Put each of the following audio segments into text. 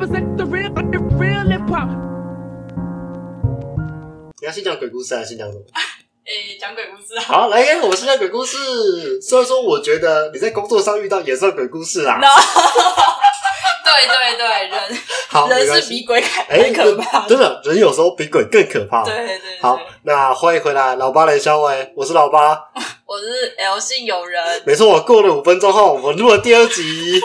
represent the real, the real hip hop. 你要先讲鬼故事还是先讲什么？诶，讲鬼故事啊。好，来，我们先讲鬼故事。虽然说我觉得你在工作上遇到也算鬼故事啦。No 对对对，人好，没人关系是比鬼还可怕的。真的，人有时候比鬼更可怕。对对对，好，那欢迎回来，老八雷肖伟，我是老八。我是 L 姓友人，没错，我过了五分钟后，我们录了第二集。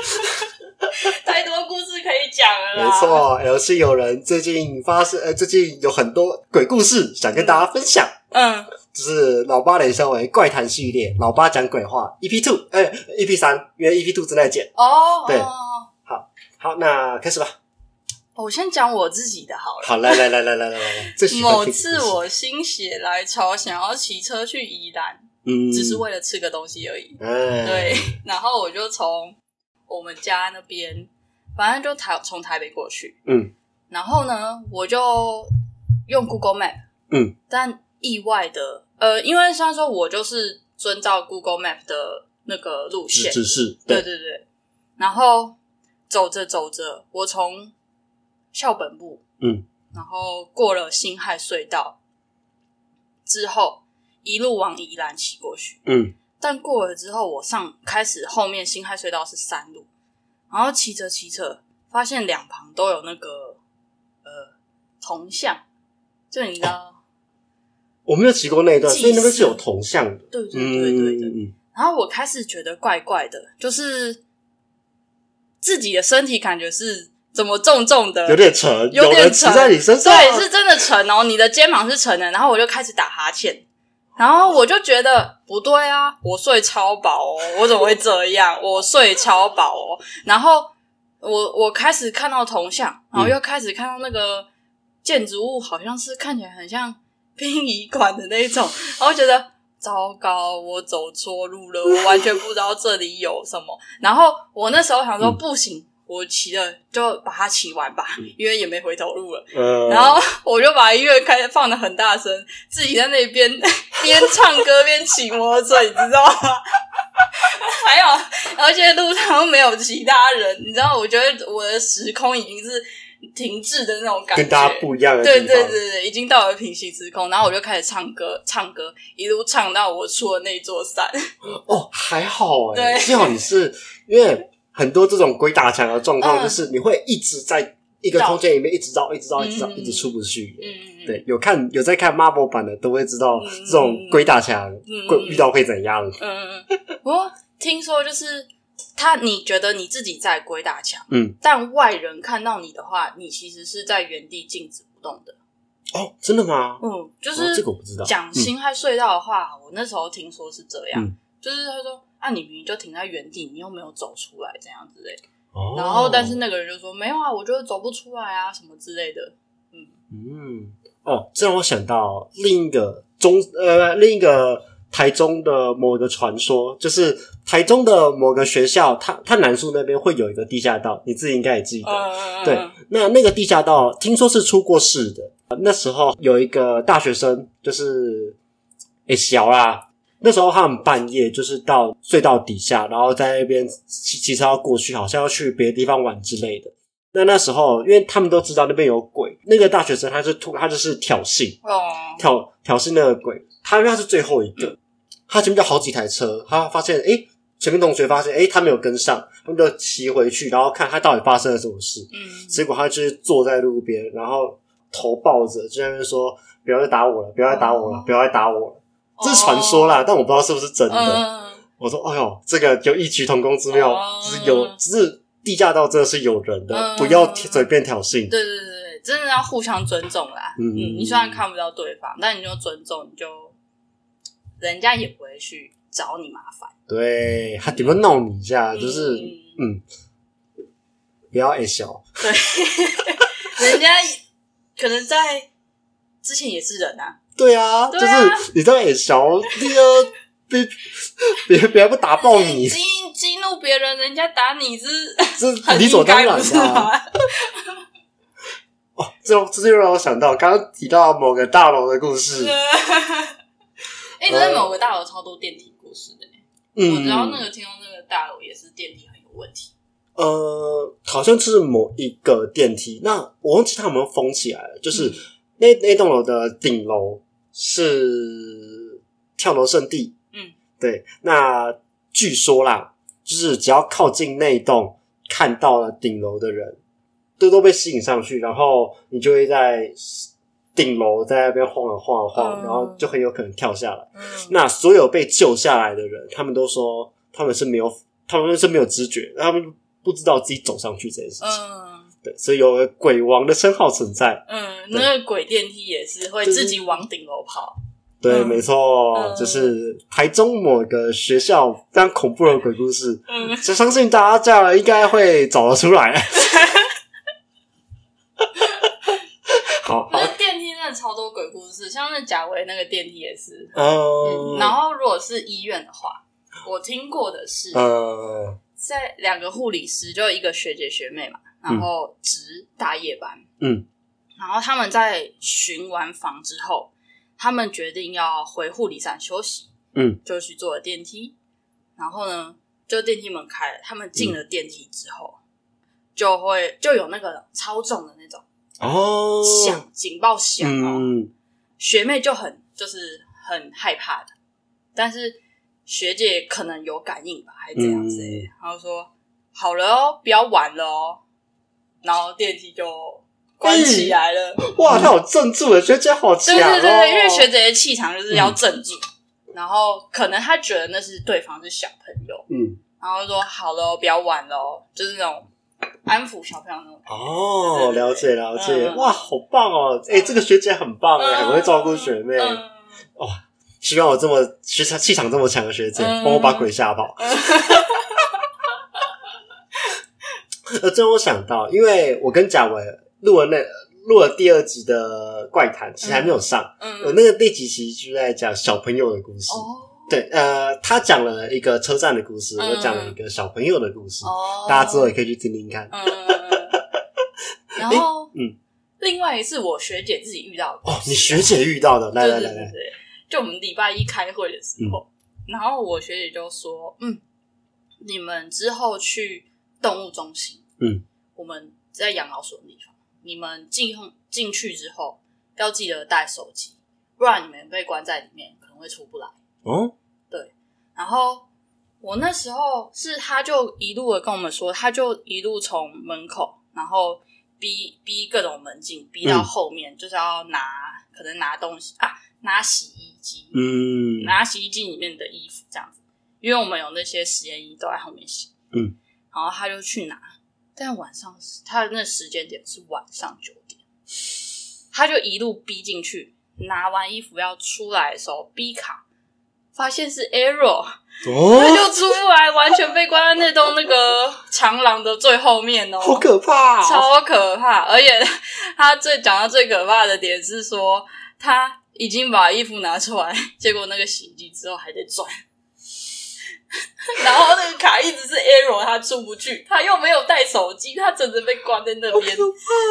太多故事可以讲了啦。没，错，L 是有人最近发生，呃，最近有很多鬼故事想跟大家分享。嗯，就是老八雷小伟怪谈系列，老八讲鬼话 EP two，哎、e p 三，因为 EP two 正在剪。哦，对哦好，那开始吧。我先讲我自己的好了。好，来来来来来来来，某次我心血来潮，想要骑车去宜兰，嗯，只是为了吃个东西而已。嗯，对，然后我就从我们家那边，反正就台从台北过去，嗯，然后呢，我就用 Google Map，嗯，但意外的，呃，因为虽然说我就是遵照 Google Map 的那个路只线，只是对对对，然后走着走着，我从校本部，嗯，然后过了辛亥隧道之后，一路往宜兰骑过去。嗯但过了之后，我上开始后面辛亥隧道是山路，然后骑着骑着，发现两旁都有那个呃铜像，就你知道，我没有骑过那一段，所以那边是有铜像的。对对嗯对对对。嗯然后我开始觉得怪怪的，就是自己的身体感觉是怎么重重的，有点沉，有点沉在你身上，对，是真的沉哦，你的肩膀是沉的，然后我就开始打哈欠，然后我就觉得不对啊，我睡超饱哦，我怎么会这样？我睡超饱哦，然后我我开始看到铜像，然后又开始看到那个建筑物，好像是看起来很像殡仪馆的那种，然后觉得。糟糕，我走错路了，我完全不知道这里有什么。然后我那时候想说，嗯不行，我骑了就把它骑完吧，因为也没回头路了。呃，然后我就把音乐开始放的很大声，自己在那边 边唱歌边骑摩托车，你知道吗？还有，而且路上又没有其他人，你知道？我觉得我的时空已经是停滞的那种感觉，跟大家不一样的对对对对，已经到了平行时空。然后我就开始唱歌，唱歌一路唱到我出了那座山。哦，还好哎，对幸好你是因为很多这种鬼打墙的状况，嗯就是你会一直在一个空间里面一直绕，一直绕，一直绕，嗯一直出不去。对，有看有在看 Marvel 版的都会知道嗯这种鬼打墙嗯会遇到会怎样。嗯嗯嗯。不过听说就是他，你觉得你自己在鬼打墙，嗯，但外人看到你的话，你其实是在原地静止不动的。哦，真的吗？嗯，就是这是个我不知道。讲嗯辛亥隧道的话，我那时候听说是这样，嗯就是他说啊，你明明就停在原地，你又没有走出来，这样之类然后，但是那个人就说没有啊，我就是走不出来啊，什么之类的。嗯，哦，这让我想到另一个中呃另一个台中的某个传说，就是台中的某个学校，它它南树那边会有一个地下道，你自己应该也记得。嗯，对，那那个地下道听说是出过事的。那时候有一个大学生，就是诶小啦，那时候他们半夜就是到隧道底下，然后在那边骑骑车要过去，好像要去别的地方玩之类的。那那时候，因为他们都知道那边有鬼，那个大学生他就突他就是挑衅，哦，挑挑衅那个鬼。他因为他是最后一个，他前面就好几台车，他发现诶，前面同学发现诶，他没有跟上，他们就骑回去，然后看他到底发生了什么事。嗯，结果他就是坐在路边，然后头抱着，就在那边说：“不要再打我了，不要再打我了，哦不要再打我了。”这是传说啦，但我不知道是不是真的。嗯，我说：“哎呦，这个有异曲同工之妙，哦就是有，只是地下道真的是有人的，嗯不要随便挑衅。对对对对，真的要互相尊重啦。嗯嗯，你虽然看不到对方，但你就尊重，你就人家也不会去找你麻烦。对他顶多闹你一下，就是嗯嗯，不要爱笑。对，人家可能在之前也是人啊。对啊，对啊就是你在爱小，第二 别别别人不打爆你，激激怒别人，人家打你是这很理所当然的？哦，这这就让我想到刚刚提到某个大楼的故事。哎，真的某个大楼超多电梯故事的欸。我嗯，知道那个听说那个大楼也是电梯很有问题。呃，好像是某一个电梯，那我忘记它有没有封起来了。就是嗯那那栋楼的顶楼是跳楼圣地，嗯，对。那据说啦，就是只要靠近那一栋看到了顶楼的人，都都被吸引上去，然后你就会在顶楼在那边晃啊晃啊晃，嗯然后就很有可能跳下来。嗯，那所有被救下来的人，他们都说他们是没有，他们是没有知觉，他们不知道自己走上去这件事情。嗯对，所以有个鬼王的称号存在。嗯，那个鬼电梯也是会自己往顶楼跑。对，嗯没错，嗯就是台中某个学校非常恐怖的鬼故事。嗯，就相信大家这样应该会找得出来。好好那，电梯真的超多鬼故事，像那贾维那个电梯也是。嗯嗯，然后如果是医院的话，我听过的是，呃，在两个护理师，就一个学姐学妹嘛，然后值大夜班，嗯，然后他们在巡完房之后，他们决定要回护理站休息，嗯，就去坐了电梯，然后呢，就电梯门开了，他们进了电梯之后，就会就有那个超重的那种哦，响警报响哦，嗯，学妹就很就是很害怕的，但是学姐可能有感应吧，还是怎样之类的，然后说好了哦，不要玩了哦，然后电梯就关起来了。哇，他好镇住了，学姐好强哦！对对对对，因为学姐的气场就是要镇住，然后可能她觉得那是对方是小朋友，嗯，然后说好了哦，不要玩了哦，就是那种安抚小朋友那种。哦，了解了解，嗯哇，好棒哦！哎，这个学姐很棒哎，很会照顾学妹。哇希望我这么气场气场这么强的学姐，嗯帮我把鬼吓跑。呃，这让我想到，因为我跟贾维录了那录了第二集的怪谈，其实还没有上。我嗯，那个第几集就在讲小朋友的故事。哦对，呃，他讲了一个车站的故事，嗯我讲了一个小朋友的故事，哦，大家之后也可以去听听看。嗯，然后嗯，另外一次我学姐自己遇到的哦，你学姐遇到的，来对来来来，就我们礼拜一开会的时候，然后我学姐就说：“嗯，你们之后去动物中心，嗯，我们在养老所的地方，你们进进去之后要记得带手机，不然你们被关在里面可能会出不来。”哦，对。然后我那时候是，他就一路的跟我们说，他就一路从门口，然后逼逼各种门禁，逼到嗯后面，就是要拿可能拿东西啊，拿洗衣机，嗯。拿洗衣机里面的衣服这样子，因为我们有那些实验衣都在后面洗，嗯，然后他就去拿，但晚上他的那时间点是晚上九点，他就一路逼进去，拿完衣服要出来的时候逼卡，发现是 error。他哦，就出不来，完全被关在那栋那个长廊的最后面哦，好可怕哦！超可怕！而且他最讲到最可怕的点是说，他已经把衣服拿出来，结果那个洗衣机之后还在转，然后那个卡一直是 error，他出不去，他又没有带手机，他整个被关在那边。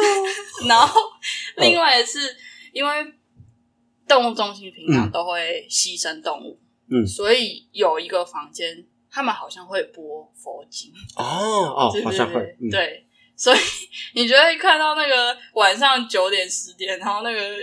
然后另外是因为动物中心平常都会牺牲动物，嗯。所以有一个房间，他们好像会播佛经，哦哦 对，好像会，嗯，对，所以你就会看到那个晚上九点十点，然后那个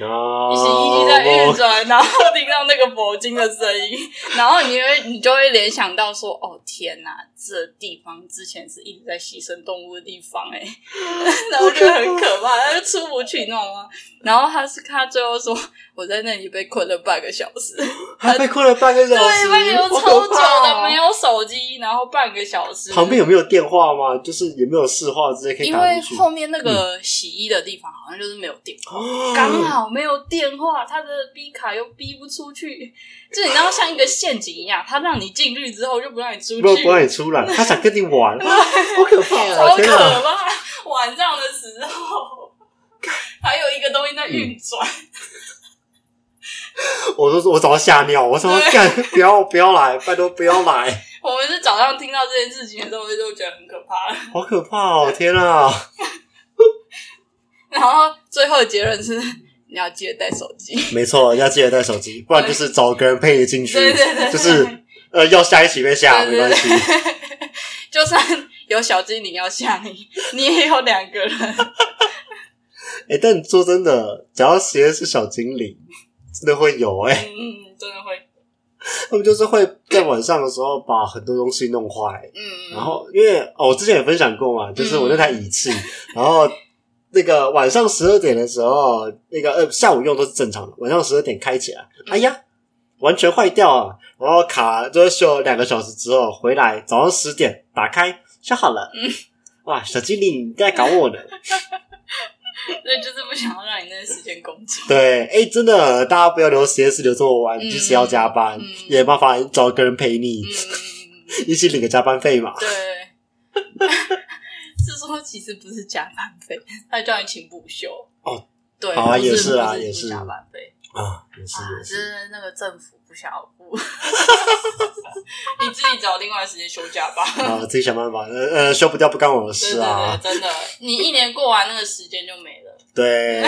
哦，洗衣机在运转，然后听到那个铂金的声音，然后你会你就会联想到说，哦天哪，这地方之前是一直在牺牲动物的地方哎、然后就很可怕，他就出不去，你知道吗？然后他是他最后说，我在那里被困了半个小时，还被困了半个小时，对，半个小时超久的，哦没有手机，然后半个小时，旁边有没有电话吗？就是有没有市话之类可以因为？后面那个洗衣的地方好像就是没有电话，哦 刚好没有电话，他的逼卡又逼不出去，就你知道像一个陷阱一样，他让你进去之后就不让你出去，不不让你出来，他想跟你玩，好可怕超啊！可！怕。晚上的时候，还有一个东西在运转，我都说我早上吓尿，我说对干 不要不要来，拜托不要来，我们是早上听到这件事情的时候，我就觉得很可怕。好可怕哦！天啊！然后最后的结论是，你要记得带手机。没错，要记得带手机，不然就是找个人陪你进去，对对对，就是呃要下一起被吓没关系。就算有小精灵要吓你，你也有两个人。哎、但说真的，只要实验室小精灵，真的会有哎、嗯，真的会。他们就是会在晚上的时候把很多东西弄坏。嗯，然后，因为哦，我之前也分享过嘛，就是我那台仪器，然后那个晚上十二点的时候，那个呃下午用都是正常的，晚上十二点开起来，哎呀，完全坏掉啊！然后卡就是修两个小时之后回来，早上十点打开修好了。嗯哇，小精灵你在搞我呢？所以就是不想要让你那个时间工作。对，哎，真的，大家不要留实验室留这么晚，嗯即使要加班，嗯也没办法找个人陪你，嗯，一起领个加班费嘛。对。是说其实不是加班费，他叫你请补休。哦，对，好啊也是啊也是加班费。啊，也是啊，也。就是是那个政府不想要付，你自己找另外的时间休假吧。啊，自己想办法，呃呃，休不掉不干我的事啊，。真的，你一年过完那个时间就没了。对，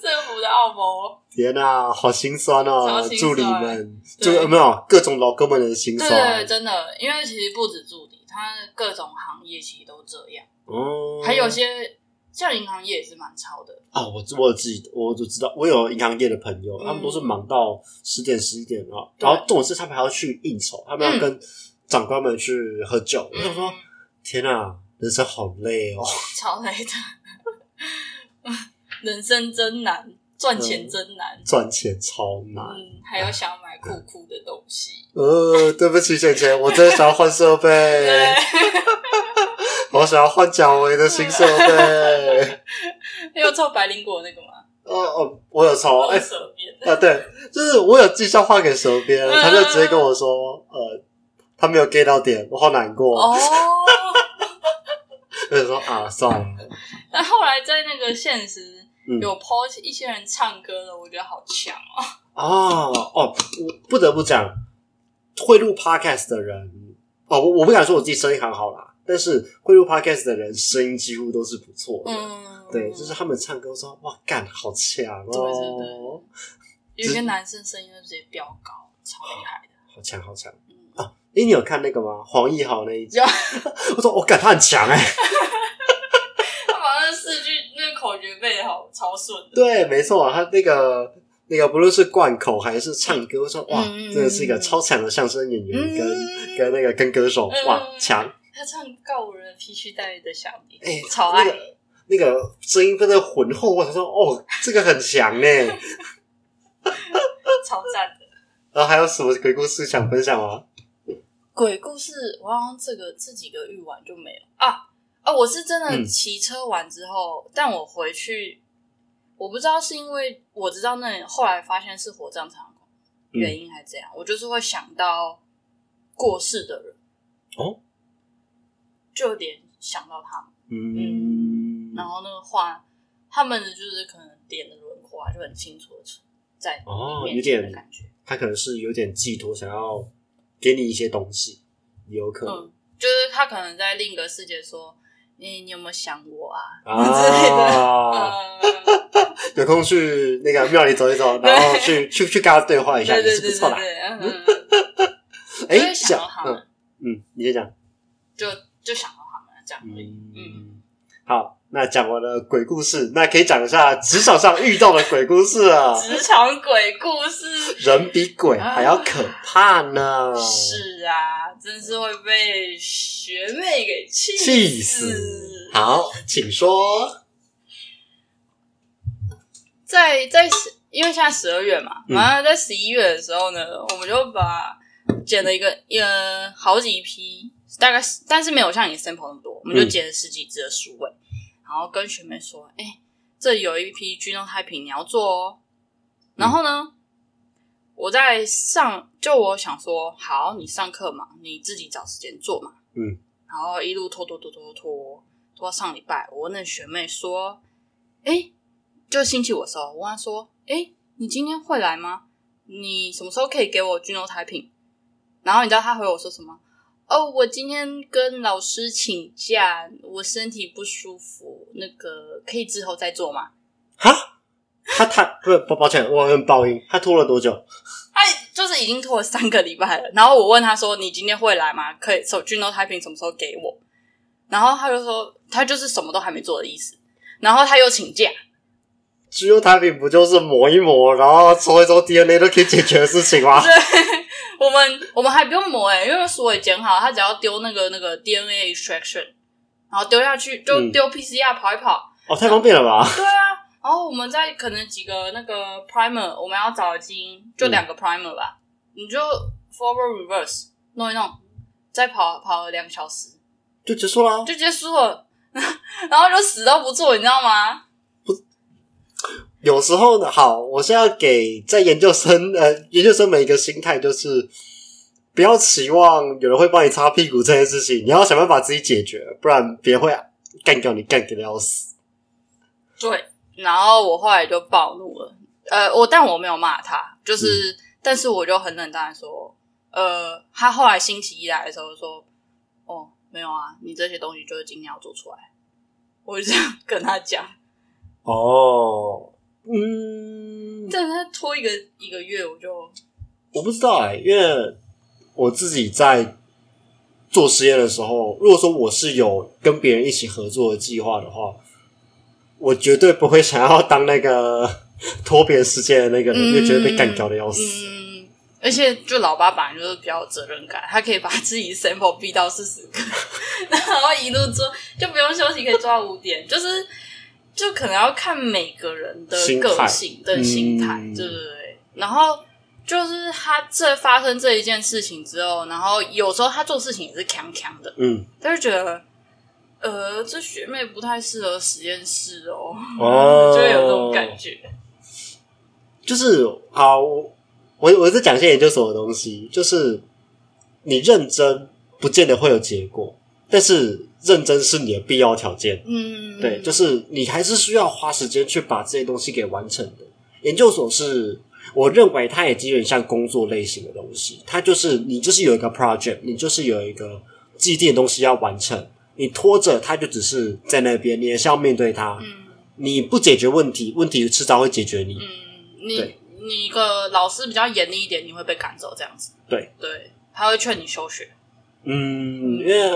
政府的澳谋，天哪、好心酸哦超，心助理们，对就有没有各种老哥们的心酸对，酸？真的，因为其实不止助理，他各种行业其实都这样，哦，还有些像银行业也是蛮超的。啊，我我有自己，我就知道，我有银行业的朋友，嗯。他们都是忙到十点十一点啊，然后重点是他们还要去应酬，他们要嗯。跟长官们去喝酒。我想说，嗯，天哪、人生好累哦。超累的，人生真难，赚钱真难。赚钱超难。嗯，还有想买酷酷的东西。呃，对不起，姐姐，我真的想要换设备，，我想要换脚围的新设备。你有抽白灵果那个吗？哦哦，我有抽，哎、手边。啊，对，就是我有寄笑话给蛇边，嗯他就直接跟我说，呃，他没有 get 到点，我好难过。哦，我就说啊，算了，但后来在那个现实嗯有 po 一些人唱歌的，我觉得好强哦。哦哦，我不得不讲，会录 podcast 的人，哦，我我不敢说我自己声音很好啦，但是会录 podcast 的人声音几乎都是不错的。嗯，对，就是他们唱歌说哇，干好强哦，对对对有些男生声音就直接飙高，超厉害的。好强好强。嗯，诶，你有看那个吗？黄奕豪那一集？我说我感他很强哎、他 把那四句那个口诀背的好超顺的。对，没错，他那个那个不论是贯口还是唱歌，我说哇，嗯真的是一个超强的相声演员跟、嗯跟那个跟歌手，哇，嗯强！他唱告五人的披须戴月的想你，哎、超爱那个那个声音真的浑厚，我想说哦，这个很强呢。超赞的。然后还有什么鬼故事想分享吗？鬼故事，我好像这个这几个遇完就没了啊啊！我是真的嗯骑车完之后，但我回去，我不知道是因为我知道那里后来发现是火葬场嗯原因还是怎样，我就是会想到过世的人哦，就有点想到他们，嗯，然后那个画他们的就是可能脸的轮廓啊，就很清楚的在哦有点感觉，他可能是有点寄托，想要给你一些东西，也有可能。嗯，就是他可能在另一个世界说。你你有没有想我啊？啊之类的，嗯，有空去那个庙里走一走，然后去去去跟他对话一下，也是不错啦。对对对，嗯，就哎，会想到他嗯，嗯，你先讲。就就想到他们这样而已。嗯，嗯，好，那讲完了鬼故事，那可以讲一下职场上遇到的鬼故事啊。职场鬼故事人比鬼还要可怕呢，是啊，真是会被学妹给气气死。好，请说。在在十，因为现在十二月嘛，然后在十一月的时候呢，我们就把剪了一个呃好几批，大概是但是没有像你 sample 那么多，我们就嗯。剪了十几支的书位，然后跟学妹说，哎、这有一批军用太平你要做哦。然后呢，我在上，就我想说，好，你上课嘛，你自己找时间做嘛，嗯，然后一路拖拖拖拖拖拖到上礼拜，我问那学妹说，哎、就星期五的时候，我问她说：“哎、你今天会来吗？你什么时候可以给我军用台品？”然后你知道他回我说什么？哦，我今天跟老师请假，我身体不舒服，那个可以之后再做吗？哈，他他不不，抱歉，我很爆音。他拖了多久？他，就就是已经拖了三个礼拜了。然后我问他说：“你今天会来吗？可以手 genotyping 什么时候给我？”然后他就说：“他就是什么都还没做的意思。”然后他又请假，只有产品不就是磨一磨，然后搓一搓 DNA 都可以解决的事情吗？对，我们我们还不用磨诶、因为所有剪好，它只要丢那个那个 DNA extraction，然后丢下去就嗯丢 PCR 跑一跑。哦，太方便了吧？对啊，然后我们在可能几个那个 primer，我们要找的基因就两个 primer 吧，你就 forward reverse 弄一弄，再跑跑了两个小时就结束了。就结束了，然后就死都不做，你知道吗？有时候呢，好，我现在要给在研究生 呃研究生们一个心态，就是不要期望有人会帮你擦屁股这件事情，你要想办法自己解决，不然别人会干掉你，干掉的要死。对，然后我后来就暴怒了，呃，我但我没有骂他，就是，但是我就很冷淡的说，呃，他后来星期一来的时候说，哦，没有啊，你这些东西就是今天要做出来，我就这样跟他讲，哦，嗯，但是他拖一个一个月，我就我不知道哎、因为我自己在做实验的时候，如果说我是有跟别人一起合作的计划的话，我绝对不会想要当那个 拖别人时间的那个人，因为觉得被干掉的要死。嗯，而且就老爸本来就是比较有责任感，他可以把自己 sample 逼到四十个，然后一路做，就不用休息，可以做到五点，就是就可能要看每个人的个性的心态，嗯对对对。然后就是他这发生这一件事情之后，然后有时候他做事情也是强强的，嗯，他就觉得。呃，这学妹不太适合实验室哦，哦 就会有这种感觉。就是好，我我我在讲一些研究所的东西，就是你认真不见得会有结果，但是认真是你的必要条件。嗯，对，就是你还是需要花时间去把这些东西给完成的。研究所是，我认为它也基本像工作类型的东西，它就是你就是有一个 project，你就是有一个既定的东西要完成，你拖着它就只是在那边，你也是要面对它。嗯你不解决问题，问题迟早会解决你。嗯，你你一个老师比较严厉一点，你会被赶走这样子。对对，他会劝你休学。嗯，因为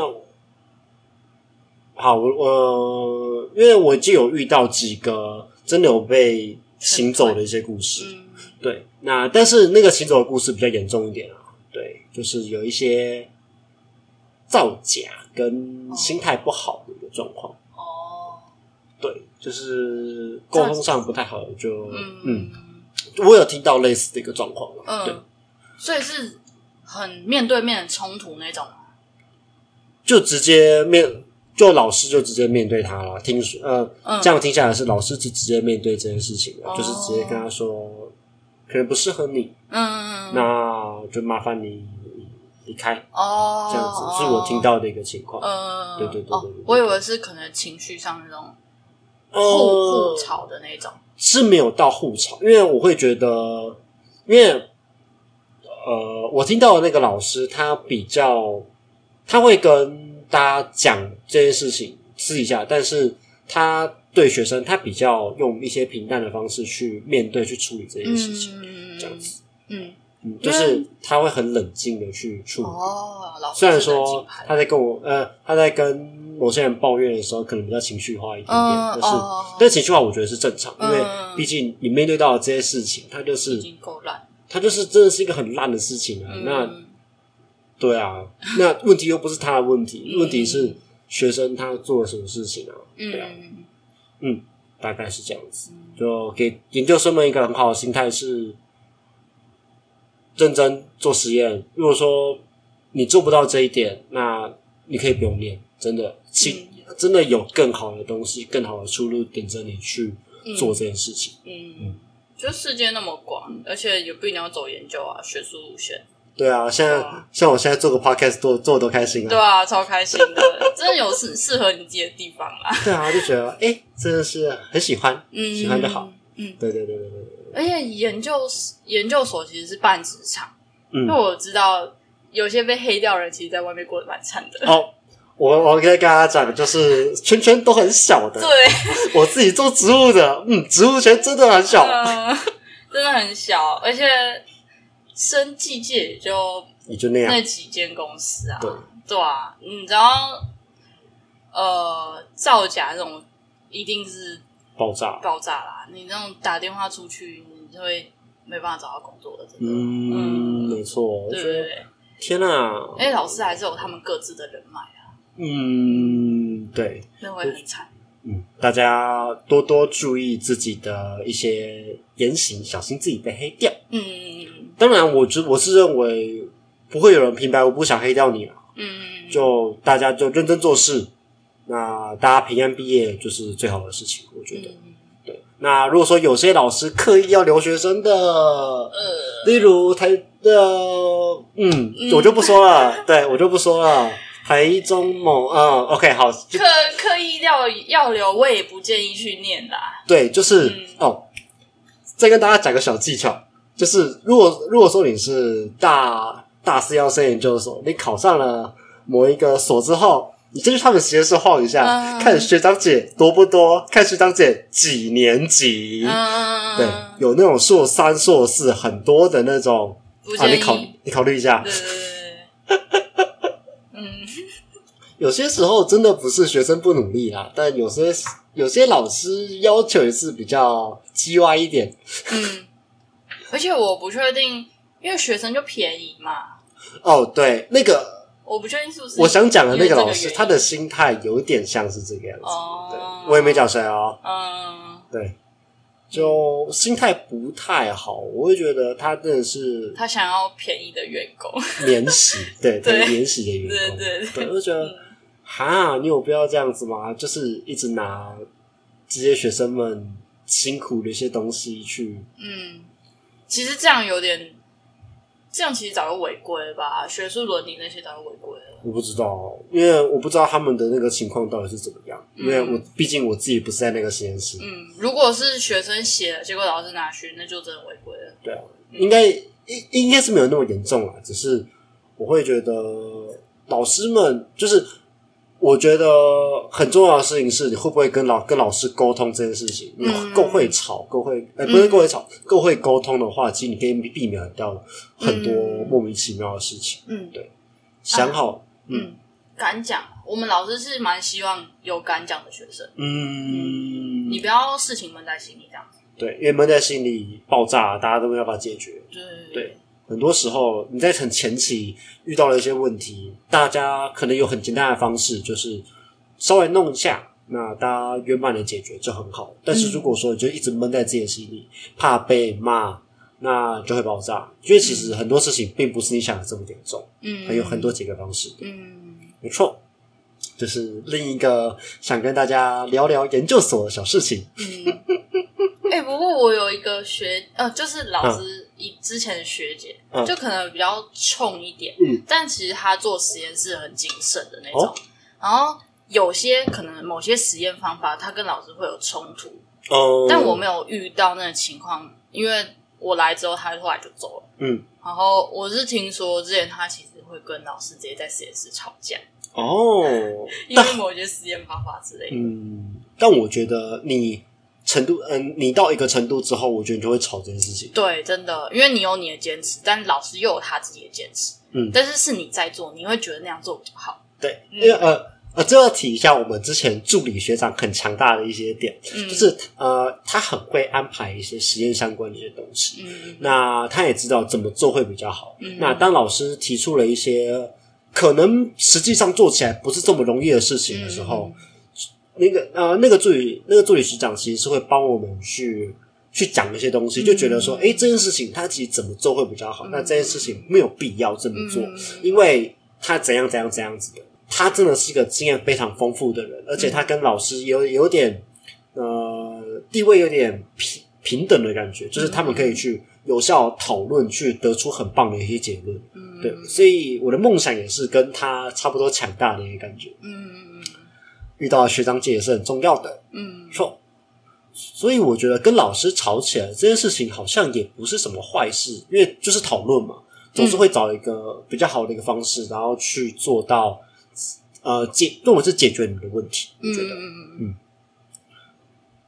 好，我我因为我就有遇到几个真的有被行走的一些故事。嗯。对，那但是那个行走的故事比较严重一点啊，对，就是有一些造假跟心态不好的一个状况，哦，对，就是沟通上不太好，就嗯。嗯，我有听到类似的一个状况了，对，嗯，所以是很面对面的冲突那种。就直接面，就老师就直接面对他了，听说呃，嗯。这样听下来是老师就直接面对这件事情了，哦。就是直接跟他说，可能不适合你，嗯，那就麻烦你离开，哦，这样子是我听到的一个情况。嗯，对对对对哦对。对我以为是可能情绪上那种互呃互吵的那种。是没有到互吵，因为我会觉得，因为呃，我听到的那个老师他比较，他会跟大家讲这件事情私底下，但是他对学生他比较用一些平淡的方式去面对去处理这件事情，嗯，这样子，嗯，嗯，就是他会很冷静的去处理。哦，老师虽然说他在跟我呃他在跟某些人抱怨的时候，可能比较情绪化一点点，嗯但是、哦但情绪化我觉得是正常，因为嗯毕竟你面对到的这些事情，他就已是经够烂。他就是真的是一个很烂的事情啊。那嗯对啊，那问题又不是他的问题，嗯问题是学生他做了什么事情啊？对啊，嗯嗯，大概是这样子。就给研究生们一个很好的心态是认真做实验。如果说你做不到这一点，那你可以不用念，真的，其、真的有更好的东西、更好的出路等着你去做这件事情。嗯，就世界那么广，而且也不一定要走研究啊，学术路线。对啊，现在、哇像我现在做个 podcast 做做的多开心啊！对啊，超开心的，真的有适适合你自己的地方啦。对啊，就觉得哎、诶真的是很喜欢，嗯，喜欢就好。嗯，对对对对对对，而且研究研究所其实是半职场，因为嗯，我知道有些被黑掉的人，其实在外面过得蛮惨的。哦，我我可以跟大家讲，就是圈圈都很小的。对，我自己做植物的，嗯，植物圈真的很小。嗯，真的很小，而且生技界也就也就那样那。几间公司啊，对对啊，你知道，呃，造假这种一定是爆炸。爆炸啦！你那种打电话出去，你会没办法找到工作的，真的。嗯，没错。对对对，天哪，而且老师还是有他们各自的人脉啊，嗯，对，那会很惨。嗯，大家多多注意自己的一些言行，小心自己被黑掉。嗯。嗯当然，我觉我是认为不会有人平白无故想黑掉你了，嗯，就大家就认真做事，那大家平安毕业就是最好的事情，我觉得。嗯。对，那如果说有些老师刻意要留学生的，呃，例如台的，嗯，我就不说了，对我就不说了。台中某，嗯，OK，好，就刻刻意要要留，我也不建议去念啦。对，就是、嗯。哦，再跟大家讲个小技巧，就是如果如果说你是大大四要升研究所，你考上了某一个所之后，你先去他们实验室晃一下，嗯。看学长姐多不多，看学长姐几年级，嗯，对，有那种硕三、硕四很多的那种，啊。你考你考虑一下。对，有些时候真的不是学生不努力啦，但有些有些老师要求也是比较叽歪一点。嗯，而且我不确定，因为学生就便宜嘛，哦，对，那个我不确定是不是。我想讲的那个老师，他的心态有点像是这个样子。哦。对，我也没讲谁哦。嗯，对，就心态不太好，我会觉得他真的是他想要便宜的员工，免洗，对，对。免洗的员工，对对对，我就觉得嗯哈，你有必要这样子吗？就是一直拿这些学生们辛苦的一些东西去，嗯，其实这样有点，这样其实早就违规了吧？学术伦理那些早就违规了。我不知道，因为我不知道他们的那个情况到底是怎么样，因为我毕竟我自己不是在那个实验室，嗯，如果是学生写了，结果老师拿去，那就真的违规了。对啊，应该应应该是没有那么严重啦，只是我会觉得老师们就是，我觉得很重要的事情是，你会不会跟老跟老师沟通这件事情？你嗯够会吵，够会，呃，不是够会吵，够会沟通的话，其实你可以避免掉很多嗯莫名其妙的事情。嗯对想好，嗯，敢讲，我们老师是蛮希望有敢讲的学生，嗯，你不要事情闷在心里这样子。对，因为闷在心里爆炸，大家都没有办法解决。对对很多时候你在很前期遇到了一些问题，大家可能有很简单的方式，就是稍微弄一下，那大家圆满的解决就很好。但是如果说你就一直闷在自己的心里，怕被骂，那就会爆炸。因为其实很多事情并不是你想的这么严重，嗯，还有很多解决方式。嗯，没错，这是另一个想跟大家聊聊研究所的小事情。嗯，哎、不过我有一个学，呃，就是老师以之前的学姐，嗯。就可能比较冲一点，嗯，但其实她做实验是很谨慎的那种，哦。然后有些可能某些实验方法，她跟老师会有冲突，哦，但我没有遇到那个情况，因为我来之后，她后来就走了。嗯，然后我是听说之前她其实会跟老师直接在实验室吵架，哦，因为某些实验方法之类的。嗯，但我觉得你程度，嗯，你到一个程度之后，我觉得你就会吵这件事情。对，真的，因为你有你的坚持，但老师又有他自己的坚持。嗯但是是你在做，你会觉得那样做比较好。对，嗯因为呃呃，这要提一下我们之前助理学长很强大的一些点，嗯，就是呃，他很会安排一些实验相关的一些东西。嗯那他也知道怎么做会比较好。嗯那当老师提出了一些可能实际上做起来不是这么容易的事情的时候，嗯那个呃，那个助理那个助理学长其实是会帮我们去去讲一些东西，就觉得说，嗯诶，这件事情他其实怎么做会比较好？嗯那这件事情没有必要这么做，嗯因为他怎样怎样怎样子的，他真的是一个经验非常丰富的人，而且他跟老师有有点呃地位有点平平等的感觉，就是他们可以去有效讨论，去得出很棒的一些结论。嗯，对，所以我的梦想也是跟他差不多强大的一个感觉。嗯遇到学长姐也是很重要的，嗯错。所以我觉得跟老师吵起来这件事情好像也不是什么坏事，因为就是讨论嘛，总是会找一个比较好的一个方式，然后去做到呃解，认为是解决你的问题。我嗯觉得，嗯嗯。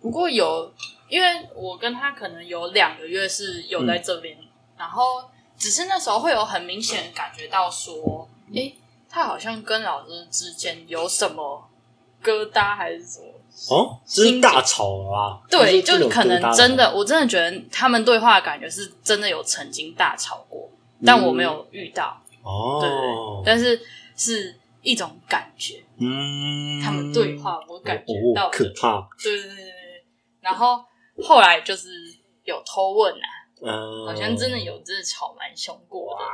不过有，因为我跟他可能有两个月是有在这边，然后只是那时候会有很明显感觉到说，诶，他好像跟老师之间有什么疙瘩还是什么。哦，这是大吵了啊！对，就可能真的，我真的觉得他们对话的感觉是真的有曾经大吵过，但我没有遇到。哦对但是是一种感觉，嗯，他们对话我感觉到可怕，对对对对对。然后后来就是有偷问啊，嗯，好像真的有真的吵蛮凶过的。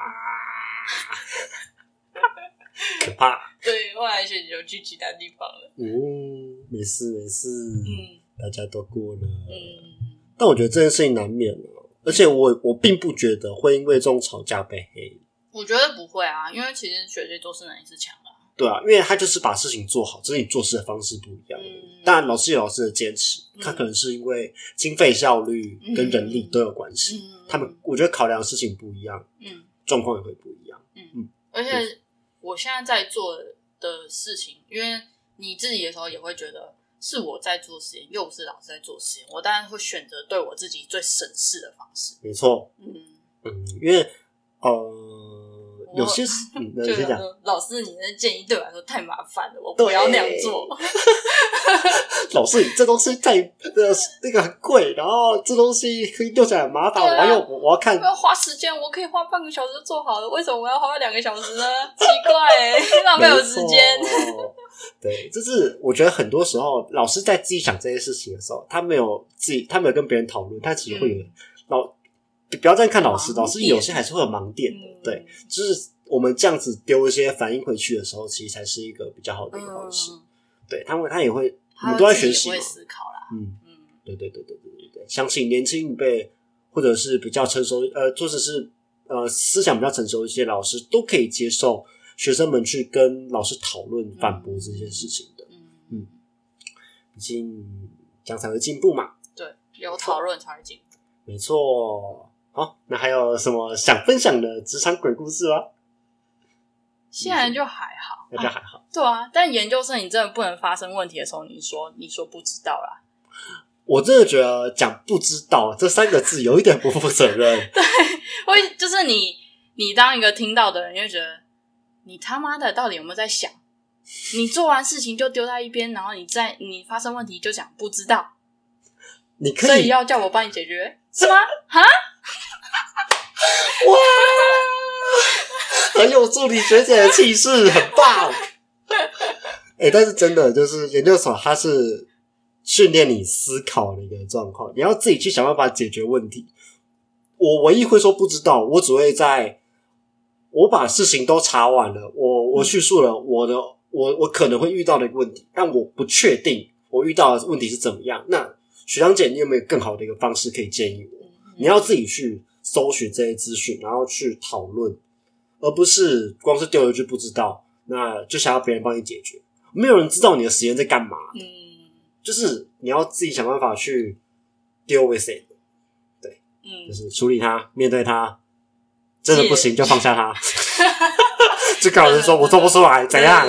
可怕，对，后来学姐就去其他地方了。嗯，没事没事，嗯大家都过了，嗯，但我觉得这件事情难免了，而且我我并不觉得会因为这种吵架被黑，我觉得不会啊，因为其实学姐做事能力是强的啊。对啊，因为他就是把事情做好，只是你做事的方式不一样。嗯，当然，老师有老师的坚持，嗯他可能是因为经费效率跟人力都有关系。嗯，他们我觉得考量的事情不一样，嗯。状况也会不一样。嗯而且我现在在做的事情，因为你自己的时候也会觉得是我在做实验，又不是老师在做实验，我当然会选择对我自己最省事的方式。没错，嗯，嗯，因为呃，有些事，嗯，那就你先讲。老师你的建议对我来说太麻烦了，我不要那样做。老师，你这东西太呃那个很贵，然后这东西可以用起来很麻烦，我要我我要看我要花时间，我可以花半个小时就做好了，为什么我要花两个小时呢？奇怪、欸，浪费我时间。对，就是我觉得很多时候老师在自己想这些事情的时候，他没有自己，他没有跟别人讨论，他其实会有、嗯老。不要再看老师，老师有些还是会有盲点的。嗯对，就是我们这样子丢一些反应回去的时候，其实才是一个比较好的一个方式。嗯，对他们，他也会，我他们都在学习嘛会。思考啦。嗯，嗯对对对对对对对，相信年轻一辈或者是比较成熟，呃，或者是呃思想比较成熟一些老师，都可以接受学生们去跟老师讨论、反驳这些事情的。嗯，毕竟这样才会进步嘛。对，有讨论才会进步。没错。好，那还有什么想分享的职场鬼故事吗？现在就还好，那就还好。对啊，但研究生你真的不能发生问题的时候，你说你说不知道啦，我真的觉得讲不知道这三个字有一点不负责任。对会就是你你当一个听到的人，你会觉得你他妈的到底有没有在想？你做完事情就丢在一边，然后你在你发生问题就讲不知道，你可以所以要叫我帮你解决是吗？哈，哇，很有助理学姐的气势，很棒。哎、但是真的就是研究所，它是训练你思考的一个状况，你要自己去想办法解决问题。我唯一会说不知道，我只会在我把事情都查完了，我我叙述了我的我我可能会遇到的一个问题，但我不确定我遇到的问题是怎么样。那学长姐，你有没有更好的一个方式可以建议我？你要自己去搜寻这些资讯，然后去讨论，而不是光是丢一句不知道，那就想要别人帮你解决。没有人知道你的实验在干嘛，嗯就是你要自己想办法去 deal with it，嗯就，是处理它，面对它。真的不行就放下它，就跟老师说我做不出来，怎样？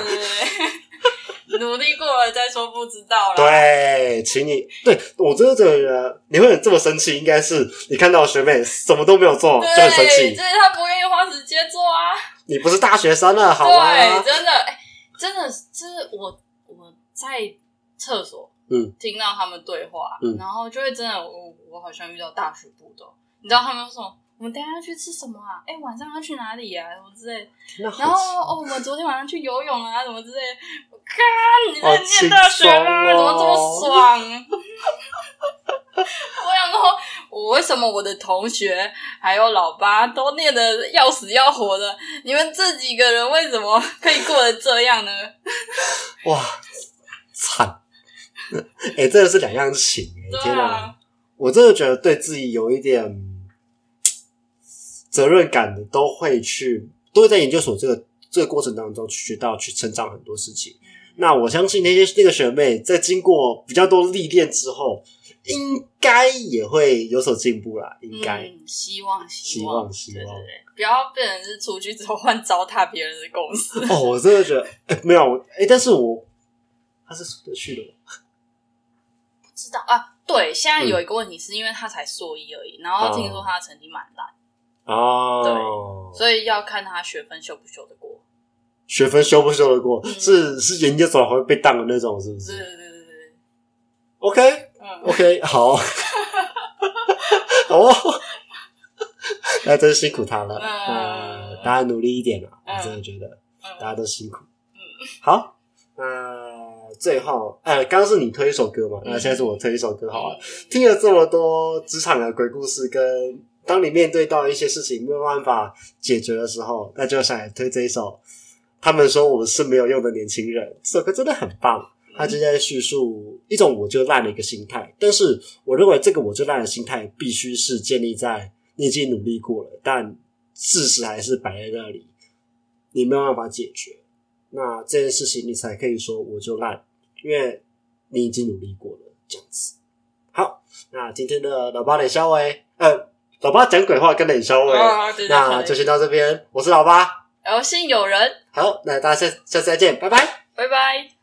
努力过了再说不知道了。对，请你对我真的觉得你会这么生气，应该是你看到学妹什么都没有做就对，很生气就。是他不愿意花时间做啊。你不是大学生了，好吗？对，真的，哎、真的，就是我我在厕所，嗯，听到他们对话，嗯然后就会真的，我我好像遇到大学部的，你知道他们说什么？我们等下要去吃什么啊？哎、晚上要去哪里呀、什么之类的。然后哦，我们昨天晚上去游泳啊，什么之类看你在念大学啊，哦怎么这么爽？我想说，我为什么我的同学还有老八都念的要死要活的，你们这几个人为什么可以过得这样呢？哇，惨！哎、真的是两样情天哪！啊，我真的觉得对自己有一点责任感的，都会去，都会在研究所这个这个过程当中去学到、去成长很多事情。那我相信那些那个学妹在经过比较多历练之后，应该也会有所进步啦，应该。嗯，希望希望望希望对对对，不要变成是出去之后换糟蹋别人的公司。哦，我真的觉得，哎、没有，哎、但是我他是出得去的吗，不知道啊，对，现在有一个问题是因为他才硕一而已，然后听说他成绩蛮烂。哦，所以要看他学分修不修得过。学分修不修得过？嗯是是研究所会被当的那种，是不是对对对对对，？OK 嗯，OK，好，好 哦，那真是辛苦他了。嗯呃，大家努力一点啊！嗯我真的觉得大家嗯，都辛苦。好，那最后，哎，刚刚是你推一首歌嘛？那现在是我推一首歌好了。听了这么多职场的鬼故事，跟当你面对到一些事情没有办法解决的时候，那就想推这一首。他们说我是没有用的年轻人，这首歌真的很棒。他就在叙述一种我就烂的一个心态，但是我认为这个我就烂的心态必须是建立在你已经努力过了，但事实还是摆在那里，你没有办法解决。那这件事情你才可以说我就烂，因为你已经努力过了，这样子。好，那今天的老八冷肖威，呃，老八讲鬼话跟冷肖威，哦对对对那就先到这边。我是老八，然后信有人，好，那大家下下次再见，拜拜。拜拜。